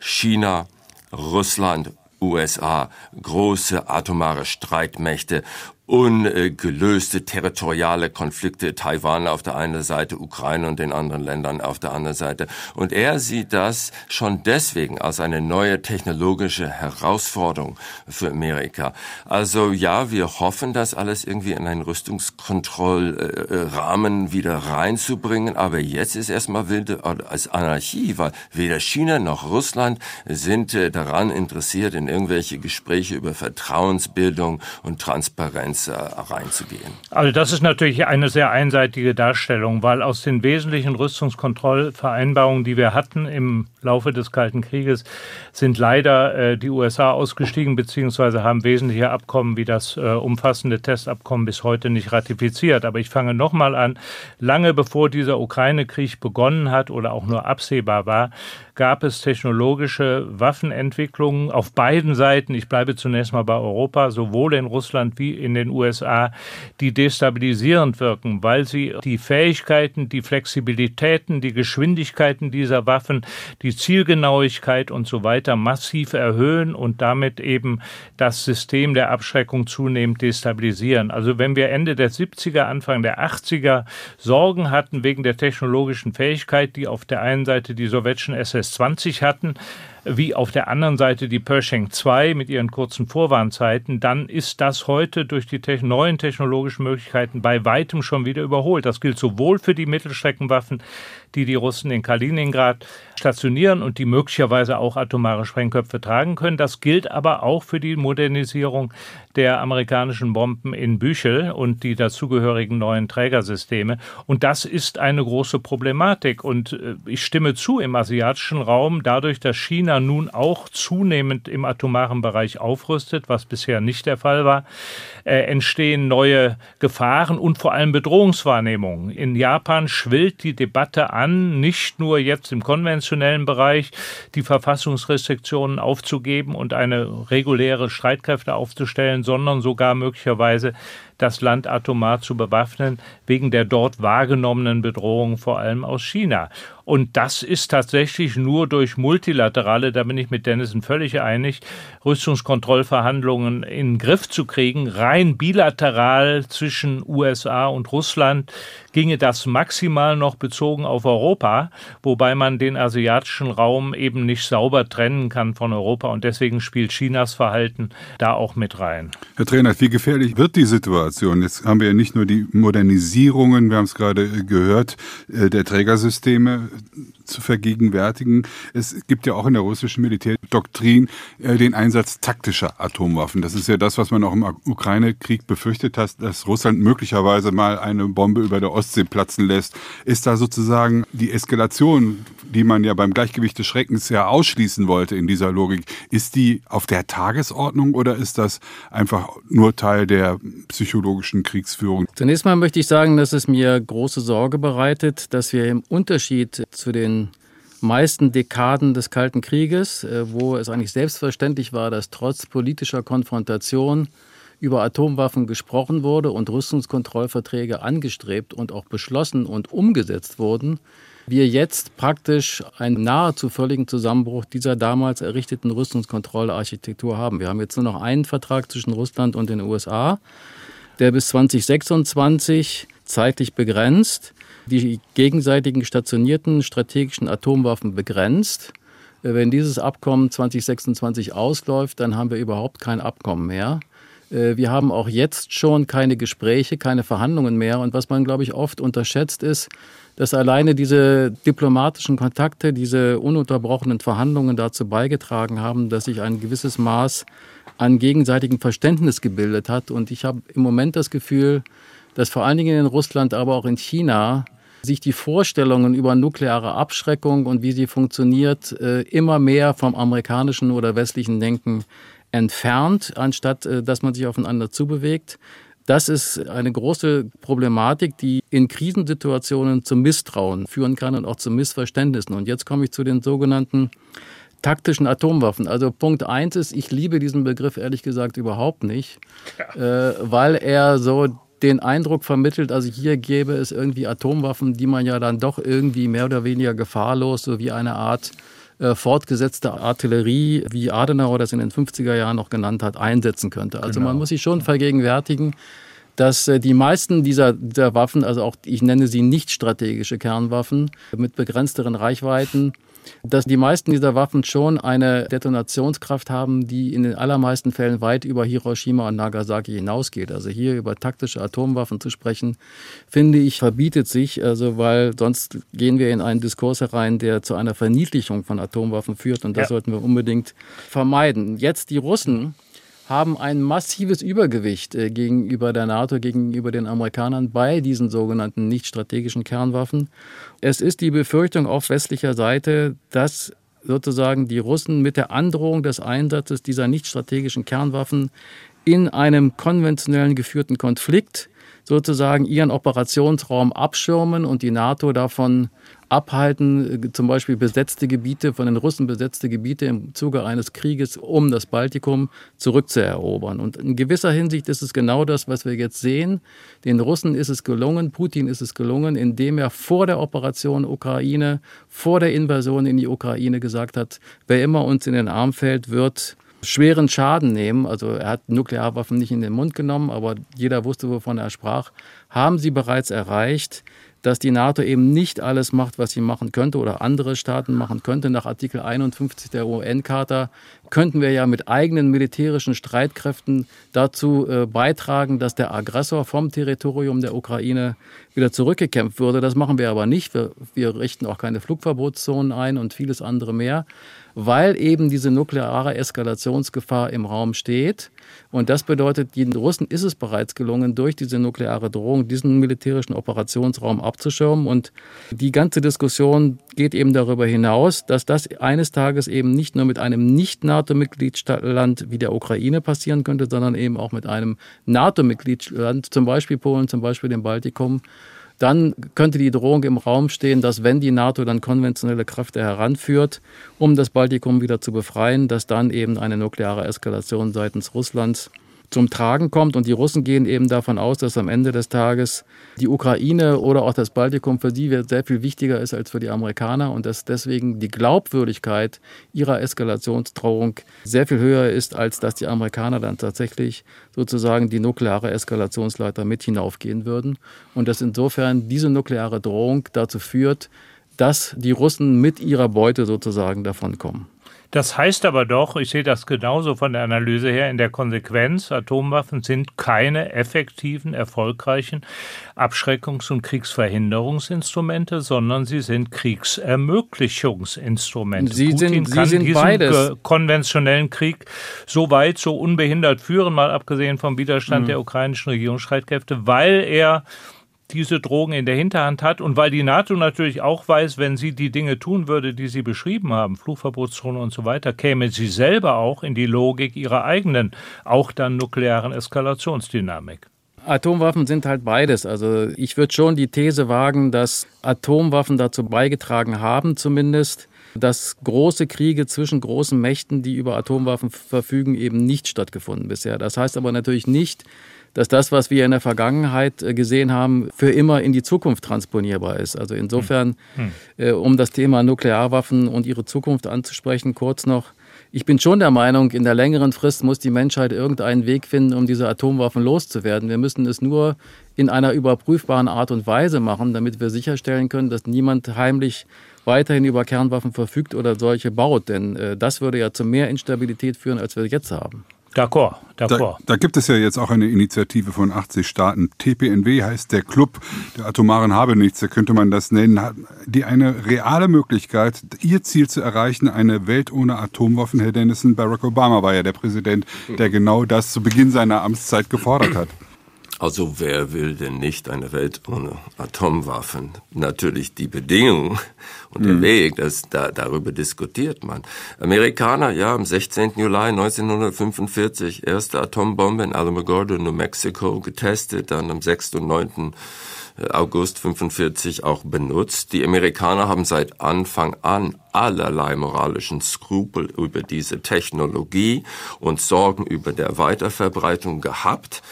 Speaker 4: China, Russland USA, große atomare Streitmächte ungelöste territoriale Konflikte, Taiwan auf der einen Seite, Ukraine und den anderen Ländern auf der anderen Seite. Und er sieht das schon deswegen als eine neue technologische Herausforderung für Amerika. Also ja, wir hoffen, das alles irgendwie in einen Rüstungskontrollrahmen wieder reinzubringen, aber jetzt ist erstmal wilde als Anarchie, weil weder China noch Russland sind äh, daran interessiert, in irgendwelche Gespräche über Vertrauensbildung und Transparenz Transparenz reinzugehen.
Speaker 3: Also das ist natürlich eine sehr einseitige Darstellung, weil aus den wesentlichen Rüstungskontrollvereinbarungen, die wir hatten im Laufe des Kalten Krieges, sind leider äh, die USA ausgestiegen beziehungsweise haben wesentliche Abkommen wie das äh, umfassende Testabkommen bis heute nicht ratifiziert. Aber ich fange nochmal an, lange bevor dieser Ukraine-Krieg begonnen hat oder auch nur absehbar war, gab es technologische Waffenentwicklungen auf beiden Seiten. Ich bleibe zunächst mal bei Europa, sowohl in Russland wie in den USA, die destabilisierend wirken, weil sie die Fähigkeiten, die Flexibilitäten, die Geschwindigkeiten dieser Waffen, die Zielgenauigkeit und so weiter massiv erhöhen und damit eben das System der Abschreckung zunehmend destabilisieren. Also wenn wir Ende der 70er, Anfang der 80er Sorgen hatten wegen der technologischen Fähigkeit, die auf der einen Seite die sowjetischen SS SS-20 hatten, wie auf der anderen Seite die Pershing 2 mit ihren kurzen Vorwarnzeiten, dann ist das heute durch die neuen technologischen Möglichkeiten bei weitem schon wieder überholt. Das gilt sowohl für die Mittelstreckenwaffen, die die Russen in Kaliningrad stationieren und die möglicherweise auch atomare Sprengköpfe tragen können. Das gilt aber auch für die Modernisierung der amerikanischen Bomben in Büchel und die dazugehörigen neuen Trägersysteme. Und das ist eine große Problematik. Und äh, ich stimme zu im asiatischen Raum, dadurch, dass China nun auch zunehmend im atomaren Bereich aufrüstet, was bisher nicht der Fall war, äh, entstehen neue Gefahren und vor allem Bedrohungswahrnehmungen. In Japan schwillt die Debatte an, nicht nur jetzt im konventionellen Bereich die Verfassungsrestriktionen aufzugeben und eine reguläre Streitkräfte aufzustellen, sondern sogar möglicherweise das Land atomar zu bewaffnen, wegen der dort wahrgenommenen Bedrohung, vor allem aus China. Und das ist tatsächlich nur durch multilaterale, da bin ich mit Dennison völlig einig, Rüstungskontrollverhandlungen in den Griff zu kriegen. Rein bilateral zwischen USA und Russland ginge das maximal noch bezogen auf Europa, wobei man den asiatischen Raum eben nicht sauber trennen kann von Europa. Und deswegen spielt Chinas Verhalten da auch mit rein.
Speaker 2: Herr Trainer, wie gefährlich wird die Situation? Jetzt haben wir ja nicht nur die Modernisierungen, wir haben es gerade gehört, äh, der Trägersysteme zu vergegenwärtigen. Es gibt ja auch in der russischen Militärdoktrin äh, den Einsatz taktischer Atomwaffen. Das ist ja das, was man auch im Ukraine-Krieg befürchtet hat, dass Russland möglicherweise mal eine Bombe über der Ostsee platzen lässt. Ist da sozusagen die Eskalation, die man ja beim Gleichgewicht des Schreckens ja ausschließen wollte in dieser Logik, ist die auf der Tagesordnung oder ist das einfach nur Teil der psychologischen Kriegsführung?
Speaker 5: Zunächst mal möchte ich sagen, dass es mir große Sorge bereitet, dass wir im Unterschied zu den meisten Dekaden des Kalten Krieges, äh, wo es eigentlich selbstverständlich war, dass trotz politischer Konfrontation über Atomwaffen gesprochen wurde und Rüstungskontrollverträge angestrebt und auch beschlossen und umgesetzt wurden, wir jetzt praktisch einen nahezu völligen Zusammenbruch dieser damals errichteten Rüstungskontrollarchitektur haben. Wir haben jetzt nur noch einen Vertrag zwischen Russland und den USA, der bis 2026 zeitlich begrenzt die gegenseitigen stationierten strategischen Atomwaffen begrenzt. Wenn dieses Abkommen 2026 ausläuft, dann haben wir überhaupt kein Abkommen mehr. Äh, wir haben auch jetzt schon keine Gespräche, keine Verhandlungen mehr. Und was man, glaube ich, oft unterschätzt ist, dass alleine diese diplomatischen Kontakte, diese ununterbrochenen Verhandlungen dazu beigetragen haben, dass sich ein gewisses Maß an gegenseitigem Verständnis gebildet hat. Und ich habe im Moment das Gefühl, dass vor allen Dingen in Russland, aber auch in China sich die Vorstellungen über nukleare Abschreckung und wie sie funktioniert äh, immer mehr vom amerikanischen oder westlichen Denken entfernt, anstatt äh, dass man sich aufeinander zubewegt. Das ist eine große Problematik, die in Krisensituationen zum Misstrauen führen kann und auch zu Missverständnissen. Und jetzt komme ich zu den sogenannten taktischen Atomwaffen. Also Punkt eins ist, ich liebe diesen Begriff ehrlich gesagt überhaupt nicht, ja. äh, weil er so den Eindruck vermittelt, also hier gäbe es irgendwie Atomwaffen, die man ja dann doch irgendwie mehr oder weniger gefahrlos, so wie eine Art äh, fortgesetzte Artillerie, wie Adenauer das in den 50er Jahren noch genannt hat, einsetzen könnte. Also genau. man muss sich schon vergegenwärtigen, dass äh, die meisten dieser, dieser Waffen, also auch ich nenne sie nicht strategische Kernwaffen mit begrenzteren Reichweiten, dass die meisten dieser Waffen schon eine Detonationskraft haben, die in den allermeisten Fällen weit über Hiroshima und Nagasaki hinausgeht. Also hier über taktische Atomwaffen zu sprechen, finde ich, verbietet sich, also weil sonst gehen wir in einen Diskurs herein, der zu einer Verniedlichung von Atomwaffen führt und das ja. sollten wir unbedingt vermeiden. Jetzt die Russen haben ein massives Übergewicht äh, gegenüber der NATO, gegenüber den Amerikanern bei diesen sogenannten nicht strategischen Kernwaffen. Es ist die Befürchtung auf westlicher Seite, dass sozusagen die Russen mit der Androhung des Einsatzes dieser nicht strategischen Kernwaffen in einem konventionellen geführten Konflikt sozusagen ihren Operationsraum abschirmen und die NATO davon abhalten, zum Beispiel besetzte Gebiete, von den Russen besetzte Gebiete im Zuge eines Krieges um das Baltikum zurückzuerobern. Und in gewisser Hinsicht ist es genau das, was wir jetzt sehen. Den Russen ist es gelungen, Putin ist es gelungen, indem er vor der Operation Ukraine, vor der Invasion in die Ukraine gesagt hat, wer immer uns in den Arm fällt, wird schweren Schaden nehmen. Also er hat Nuklearwaffen nicht in den Mund genommen, aber jeder wusste, wovon er sprach. Haben sie bereits erreicht, dass die NATO eben nicht alles macht, was sie machen könnte oder andere Staaten machen könnte. Nach Artikel 51 der UN-Charta könnten wir ja mit eigenen militärischen Streitkräften dazu äh, beitragen, dass der Aggressor vom Territorium der Ukraine wieder zurückgekämpft würde. Das machen wir aber nicht. Wir, wir richten auch keine Flugverbotszonen ein und vieles andere mehr weil eben diese nukleare Eskalationsgefahr im Raum steht. Und das bedeutet, den Russen ist es bereits gelungen, durch diese nukleare Drohung diesen militärischen Operationsraum abzuschirmen. Und die ganze Diskussion geht eben darüber hinaus, dass das eines Tages eben nicht nur mit einem Nicht-NATO-Mitgliedsland wie der Ukraine passieren könnte, sondern eben auch mit einem NATO-Mitgliedsland, zum Beispiel Polen, zum Beispiel dem Baltikum, dann könnte die Drohung im Raum stehen, dass wenn die NATO dann konventionelle Kräfte heranführt, um das Baltikum wieder zu befreien, dass dann eben eine nukleare Eskalation seitens Russlands zum Tragen kommt. Und die Russen gehen eben davon aus, dass am Ende des Tages die Ukraine oder auch das Baltikum für sie sehr viel wichtiger ist als für die Amerikaner und dass deswegen die Glaubwürdigkeit ihrer Eskalationsdrohung sehr viel höher ist, als dass die Amerikaner dann tatsächlich sozusagen die nukleare Eskalationsleiter mit hinaufgehen würden. Und dass insofern diese nukleare Drohung dazu führt, dass die Russen mit ihrer Beute sozusagen davonkommen.
Speaker 3: Das heißt aber doch, ich sehe das genauso von der Analyse her, in der Konsequenz, Atomwaffen sind keine effektiven, erfolgreichen Abschreckungs- und Kriegsverhinderungsinstrumente, sondern sie sind Kriegsermöglichungsinstrumente.
Speaker 5: Sie
Speaker 3: Putin
Speaker 5: sind,
Speaker 3: kann
Speaker 5: sie sind
Speaker 3: diesen
Speaker 5: beides.
Speaker 3: konventionellen Krieg so weit, so unbehindert führen, mal abgesehen vom Widerstand
Speaker 5: Mhm.
Speaker 3: der ukrainischen Regierungsstreitkräfte, weil er diese Drogen in der Hinterhand hat und weil die NATO natürlich auch weiß, wenn sie die Dinge tun würde, die Sie beschrieben haben, Flugverbotszone und so weiter, käme sie selber auch in die Logik ihrer eigenen, auch dann nuklearen Eskalationsdynamik.
Speaker 5: Atomwaffen sind halt beides. Also ich würde schon die These wagen, dass Atomwaffen dazu beigetragen haben, zumindest, dass große Kriege zwischen großen Mächten, die über Atomwaffen verfügen, eben nicht stattgefunden bisher. Das heißt aber natürlich nicht, dass das, was wir in der Vergangenheit äh, gesehen haben, für immer in die Zukunft transponierbar ist. Also insofern,
Speaker 3: Hm.
Speaker 5: äh, um das Thema Nuklearwaffen und ihre Zukunft anzusprechen, kurz noch. Ich bin schon der Meinung, in der längeren Frist muss die Menschheit irgendeinen Weg finden, um diese Atomwaffen loszuwerden. Wir müssen es nur in einer überprüfbaren Art und Weise machen, damit wir sicherstellen können, dass niemand heimlich weiterhin über Kernwaffen verfügt oder solche baut. Denn äh, das würde ja zu mehr Instabilität führen, als wir jetzt haben.
Speaker 3: D'accord,
Speaker 2: Da,
Speaker 3: d'accord.
Speaker 2: da gibt es ja jetzt auch eine Initiative von 80 Staaten. TPNW heißt der Club der atomaren Habenichts, da könnte man das nennen, hat die eine reale Möglichkeit, ihr Ziel zu erreichen, eine Welt ohne Atomwaffen. Herr Dennison, Barack Obama war ja der Präsident, der genau das zu Beginn seiner Amtszeit gefordert hat.
Speaker 4: Also wer will denn nicht eine Welt ohne Atomwaffen? Natürlich die Bedingung und der Weg, das, da, darüber diskutiert man. Amerikaner, ja, am 16. Juli 1945 erste Atombombe in Alamogordo, New Mexico getestet, dann am 6. und 9. August 45 auch benutzt. Die Amerikaner haben seit Anfang an allerlei moralischen Skrupel über diese Technologie und Sorgen über der Weiterverbreitung gehabt.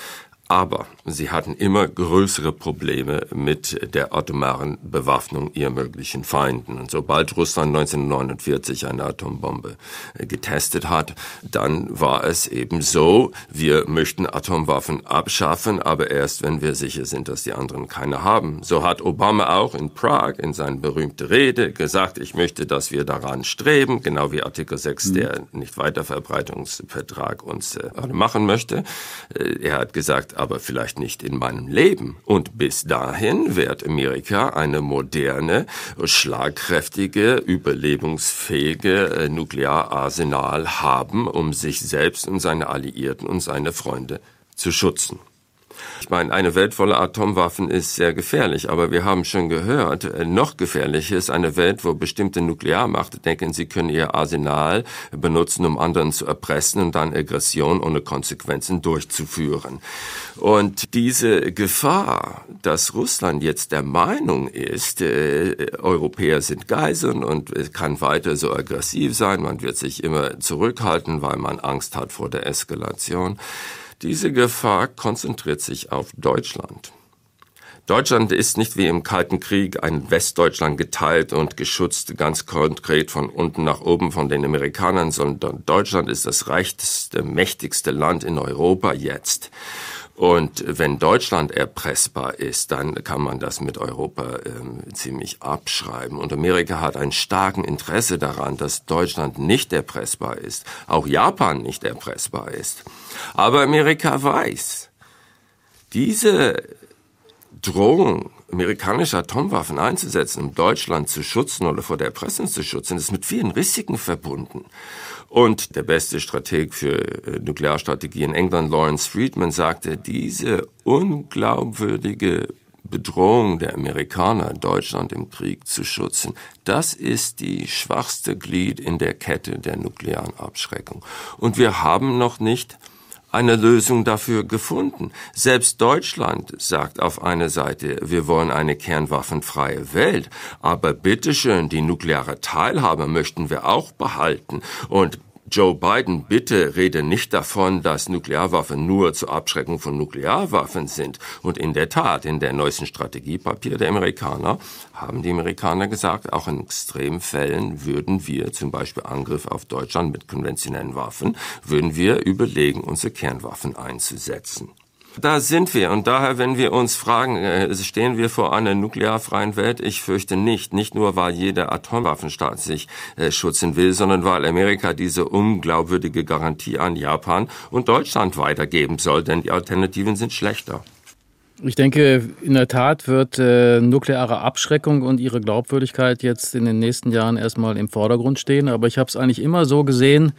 Speaker 4: Aber sie hatten immer größere Probleme mit der atomaren Bewaffnung ihrer möglichen Feinden. Und sobald Russland 1949 eine Atombombe äh, getestet hat, dann war es eben so, wir möchten Atomwaffen abschaffen, aber erst wenn wir sicher sind, dass die anderen keine haben. So hat Obama auch in Prag in seiner berühmten Rede gesagt, ich möchte, dass wir daran streben, genau wie Artikel 6 der Nichtweiterverbreitungsvertrag uns äh, machen möchte. Äh, er hat gesagt, aber vielleicht nicht in meinem Leben. Und bis dahin wird Amerika eine moderne, schlagkräftige, überlebensfähige äh, Nukleararsenal haben, um sich selbst und seine Alliierten und seine Freunde zu schützen. Ich meine, eine Welt voller Atomwaffen ist sehr gefährlich, aber wir haben schon gehört, äh, noch gefährlicher ist eine Welt, wo bestimmte Nuklearmächte denken, sie können ihr Arsenal benutzen, um anderen zu erpressen und dann Aggression ohne Konsequenzen durchzuführen. Und diese Gefahr, dass Russland jetzt der Meinung ist, äh, Europäer sind Geiseln und kann weiter so aggressiv sein, man wird sich immer zurückhalten, weil man Angst hat vor der Eskalation. Diese Gefahr konzentriert sich auf Deutschland. Deutschland ist nicht wie im Kalten Krieg ein Westdeutschland geteilt und geschützt ganz konkret von unten nach oben von den Amerikanern, sondern Deutschland ist das reichste, mächtigste Land in Europa jetzt. Und wenn Deutschland erpressbar ist, dann kann man das mit Europa äh, ziemlich abschreiben. Und Amerika hat ein starken Interesse daran, dass Deutschland nicht erpressbar ist, auch Japan nicht erpressbar ist. Aber Amerika weiß, diese Drohung, amerikanische Atomwaffen einzusetzen, um Deutschland zu schützen oder vor der Erpressung zu schützen, ist mit vielen Risiken verbunden. Und der beste Strateg für äh, Nuklearstrategie in England, Lawrence Friedman, sagte, diese unglaubwürdige Bedrohung der Amerikaner, Deutschland im Krieg zu schützen, das ist die schwachste Glied in der Kette der nuklearen Abschreckung. Und wir haben noch nicht eine Lösung dafür gefunden. Selbst Deutschland sagt auf einer Seite, wir wollen eine kernwaffenfreie Welt, aber bitteschön, die nukleare Teilhabe möchten wir auch behalten. Und Joe Biden, bitte rede nicht davon, dass Nuklearwaffen nur zur Abschreckung von Nuklearwaffen sind. Und in der Tat, in der neuesten Strategiepapier der Amerikaner haben die Amerikaner gesagt, auch in Extremfällen würden wir zum Beispiel Angriff auf Deutschland mit konventionellen Waffen, würden wir überlegen, unsere Kernwaffen einzusetzen. Da sind wir. Und daher, wenn wir uns fragen, äh, stehen wir vor einer nuklearfreien Welt? Ich fürchte nicht. Nicht nur, weil jeder Atomwaffenstaat sich äh, schützen will, sondern weil Amerika diese unglaubwürdige Garantie an Japan und Deutschland weitergeben soll, denn die Alternativen sind schlechter.
Speaker 5: Ich denke, in der Tat wird äh, nukleare Abschreckung und ihre Glaubwürdigkeit jetzt in den nächsten Jahren erstmal im Vordergrund stehen. Aber ich habe es eigentlich immer so gesehen,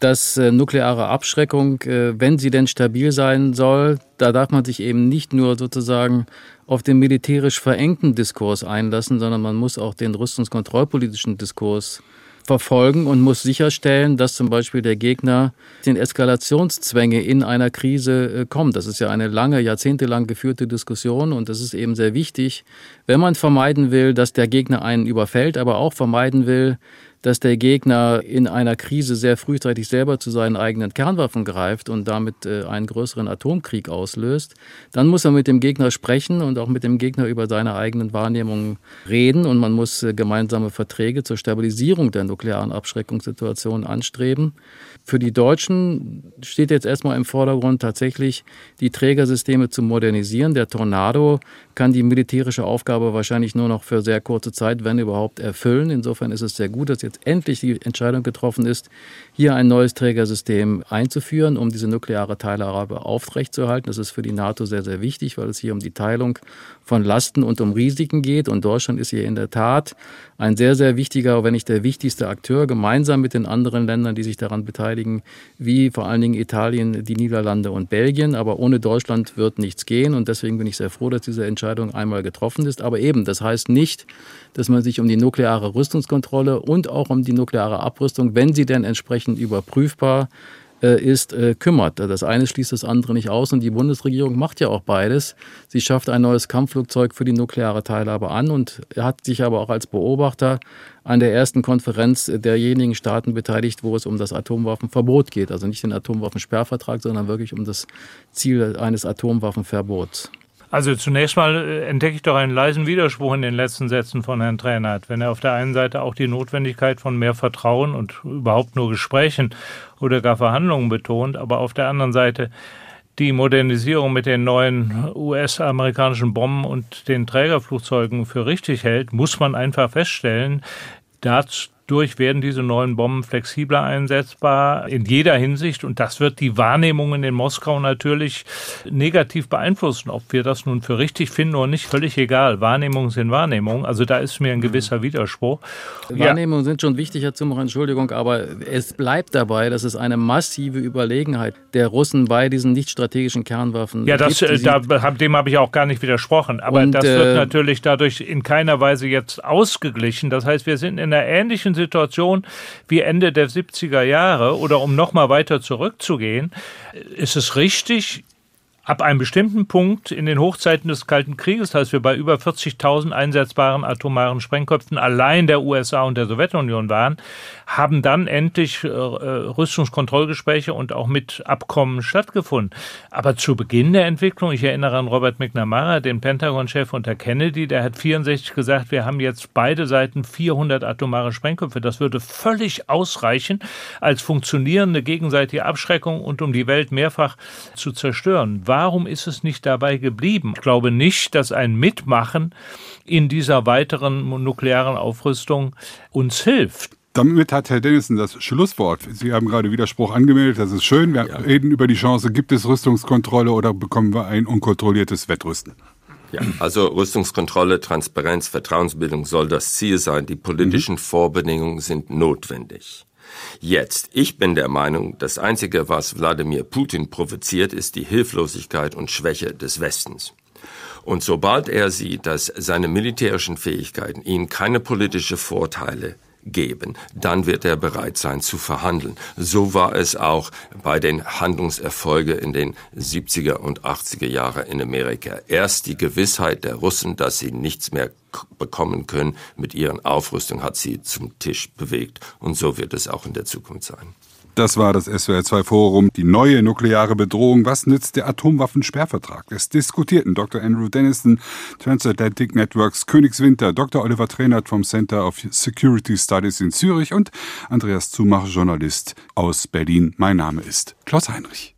Speaker 5: dass äh, nukleare Abschreckung, äh, wenn sie denn stabil sein soll, da darf man sich eben nicht nur sozusagen auf den militärisch verengten Diskurs einlassen, sondern man muss auch den rüstungskontrollpolitischen Diskurs verfolgen und muss sicherstellen, dass zum Beispiel der Gegner den Eskalationszwänge in einer Krise äh, kommt. Das ist ja eine lange, jahrzehntelang geführte Diskussion und das ist eben sehr wichtig, wenn man vermeiden will, dass der Gegner einen überfällt, aber auch vermeiden will, dass der Gegner in einer Krise sehr frühzeitig selber zu seinen eigenen Kernwaffen greift und damit äh, einen größeren Atomkrieg auslöst, dann muss er mit dem Gegner sprechen und auch mit dem Gegner über seine eigenen Wahrnehmungen reden und man muss äh, gemeinsame Verträge zur Stabilisierung der nuklearen Abschreckungssituation anstreben. Für die Deutschen steht jetzt erstmal im Vordergrund tatsächlich die Trägersysteme zu modernisieren. Der Tornado kann die militärische Aufgabe wahrscheinlich nur noch für sehr kurze Zeit, wenn überhaupt, erfüllen. Insofern ist es sehr gut, dass jetzt endlich die Entscheidung getroffen ist, hier ein neues Trägersystem einzuführen, um diese nukleare Teilhabe aufrechtzuerhalten. Das ist für die NATO sehr, sehr wichtig, weil es hier um die Teilung von Lasten und um Risiken geht. Und Deutschland ist hier in der Tat ein sehr, sehr wichtiger, wenn nicht der wichtigste Akteur, gemeinsam mit den anderen Ländern, die sich daran beteiligen, wie vor allen Dingen Italien, die Niederlande und Belgien. Aber ohne Deutschland wird nichts gehen. Und deswegen bin ich sehr froh, dass diese Entscheidung einmal getroffen ist. Aber eben, das heißt nicht, dass man sich um die nukleare Rüstungskontrolle und auch um die nukleare Abrüstung, wenn sie denn entsprechend überprüfbar äh, ist, äh, kümmert. Das eine schließt das andere nicht aus und die Bundesregierung macht ja auch beides. Sie schafft ein neues Kampfflugzeug für die nukleare Teilhabe an und hat sich aber auch als Beobachter an der ersten Konferenz derjenigen Staaten beteiligt, wo es um das Atomwaffenverbot geht. Also nicht den Atomwaffensperrvertrag, sondern wirklich um das Ziel eines Atomwaffenverbots.
Speaker 3: Also zunächst mal äh, entdecke ich doch einen leisen Widerspruch in den letzten Sätzen von Herrn Trainert. Wenn er auf der einen Seite auch die Notwendigkeit von mehr Vertrauen und überhaupt nur Gesprächen oder gar Verhandlungen betont, aber auf der anderen Seite die Modernisierung mit den neuen US-amerikanischen Bomben und den Trägerflugzeugen für richtig hält, muss man einfach feststellen, dazu Dadurch werden diese neuen Bomben flexibler einsetzbar in jeder Hinsicht und das wird die Wahrnehmungen in Moskau natürlich negativ beeinflussen. Ob wir das nun für richtig finden oder nicht, völlig egal. Wahrnehmungen sind Wahrnehmungen. Also da ist mir ein gewisser Widerspruch.
Speaker 5: Wahrnehmungen ja. sind schon wichtig, Herr Zimmer, Entschuldigung, aber es bleibt dabei, dass es eine massive Überlegenheit der Russen bei diesen nicht strategischen Kernwaffen
Speaker 3: Ja, das, gibt, da, dem habe ich auch gar nicht widersprochen. Aber und, das wird äh, natürlich dadurch in keiner Weise jetzt ausgeglichen. Das heißt, wir sind in einer ähnlichen Situation wie Ende der 70er Jahre oder um noch mal weiter zurückzugehen, ist es richtig, ab einem bestimmten Punkt in den Hochzeiten des Kalten Krieges, als wir bei über 40.000 einsetzbaren atomaren Sprengköpfen allein der USA und der Sowjetunion waren, haben dann endlich äh, Rüstungskontrollgespräche und auch mit Abkommen stattgefunden. Aber zu Beginn der Entwicklung, ich erinnere an Robert McNamara, den Pentagon-Chef unter Kennedy, der hat 64 gesagt, wir haben jetzt beide Seiten 400 atomare Sprengköpfe. Das würde völlig ausreichen als funktionierende gegenseitige Abschreckung und um die Welt mehrfach zu zerstören. Warum ist es nicht dabei geblieben? Ich glaube nicht, dass ein Mitmachen in dieser weiteren nuklearen Aufrüstung uns hilft.
Speaker 2: Damit hat Herr Dennison das Schlusswort. Sie haben gerade Widerspruch angemeldet, das ist schön. Wir ja. reden über die Chance, gibt es Rüstungskontrolle oder bekommen wir ein unkontrolliertes Wettrüsten?
Speaker 4: Ja, also Rüstungskontrolle, Transparenz, Vertrauensbildung soll das Ziel sein. Die politischen mhm. Vorbedingungen sind notwendig. Jetzt, ich bin der Meinung, das Einzige, was Wladimir Putin provoziert, ist die Hilflosigkeit und Schwäche des Westens. Und sobald er sieht, dass seine militärischen Fähigkeiten ihm keine politische Vorteile geben, dann wird er bereit sein zu verhandeln. So war es auch bei den Handlungserfolgen in den 70er und 80er Jahren in Amerika. Erst die Gewissheit der Russen, dass sie nichts mehr bekommen können mit ihren Aufrüstung, hat sie zum Tisch bewegt. Und so wird es auch in der Zukunft sein.
Speaker 2: Das war das SWR2 Forum. Die neue nukleare Bedrohung. Was nützt der Atomwaffensperrvertrag? Es diskutierten Dr. Andrew Dennison, Transatlantic Networks Königswinter, Dr. Oliver Trainert vom Center of Security Studies in Zürich und Andreas Zumach, Journalist aus Berlin. Mein Name ist Klaus Heinrich.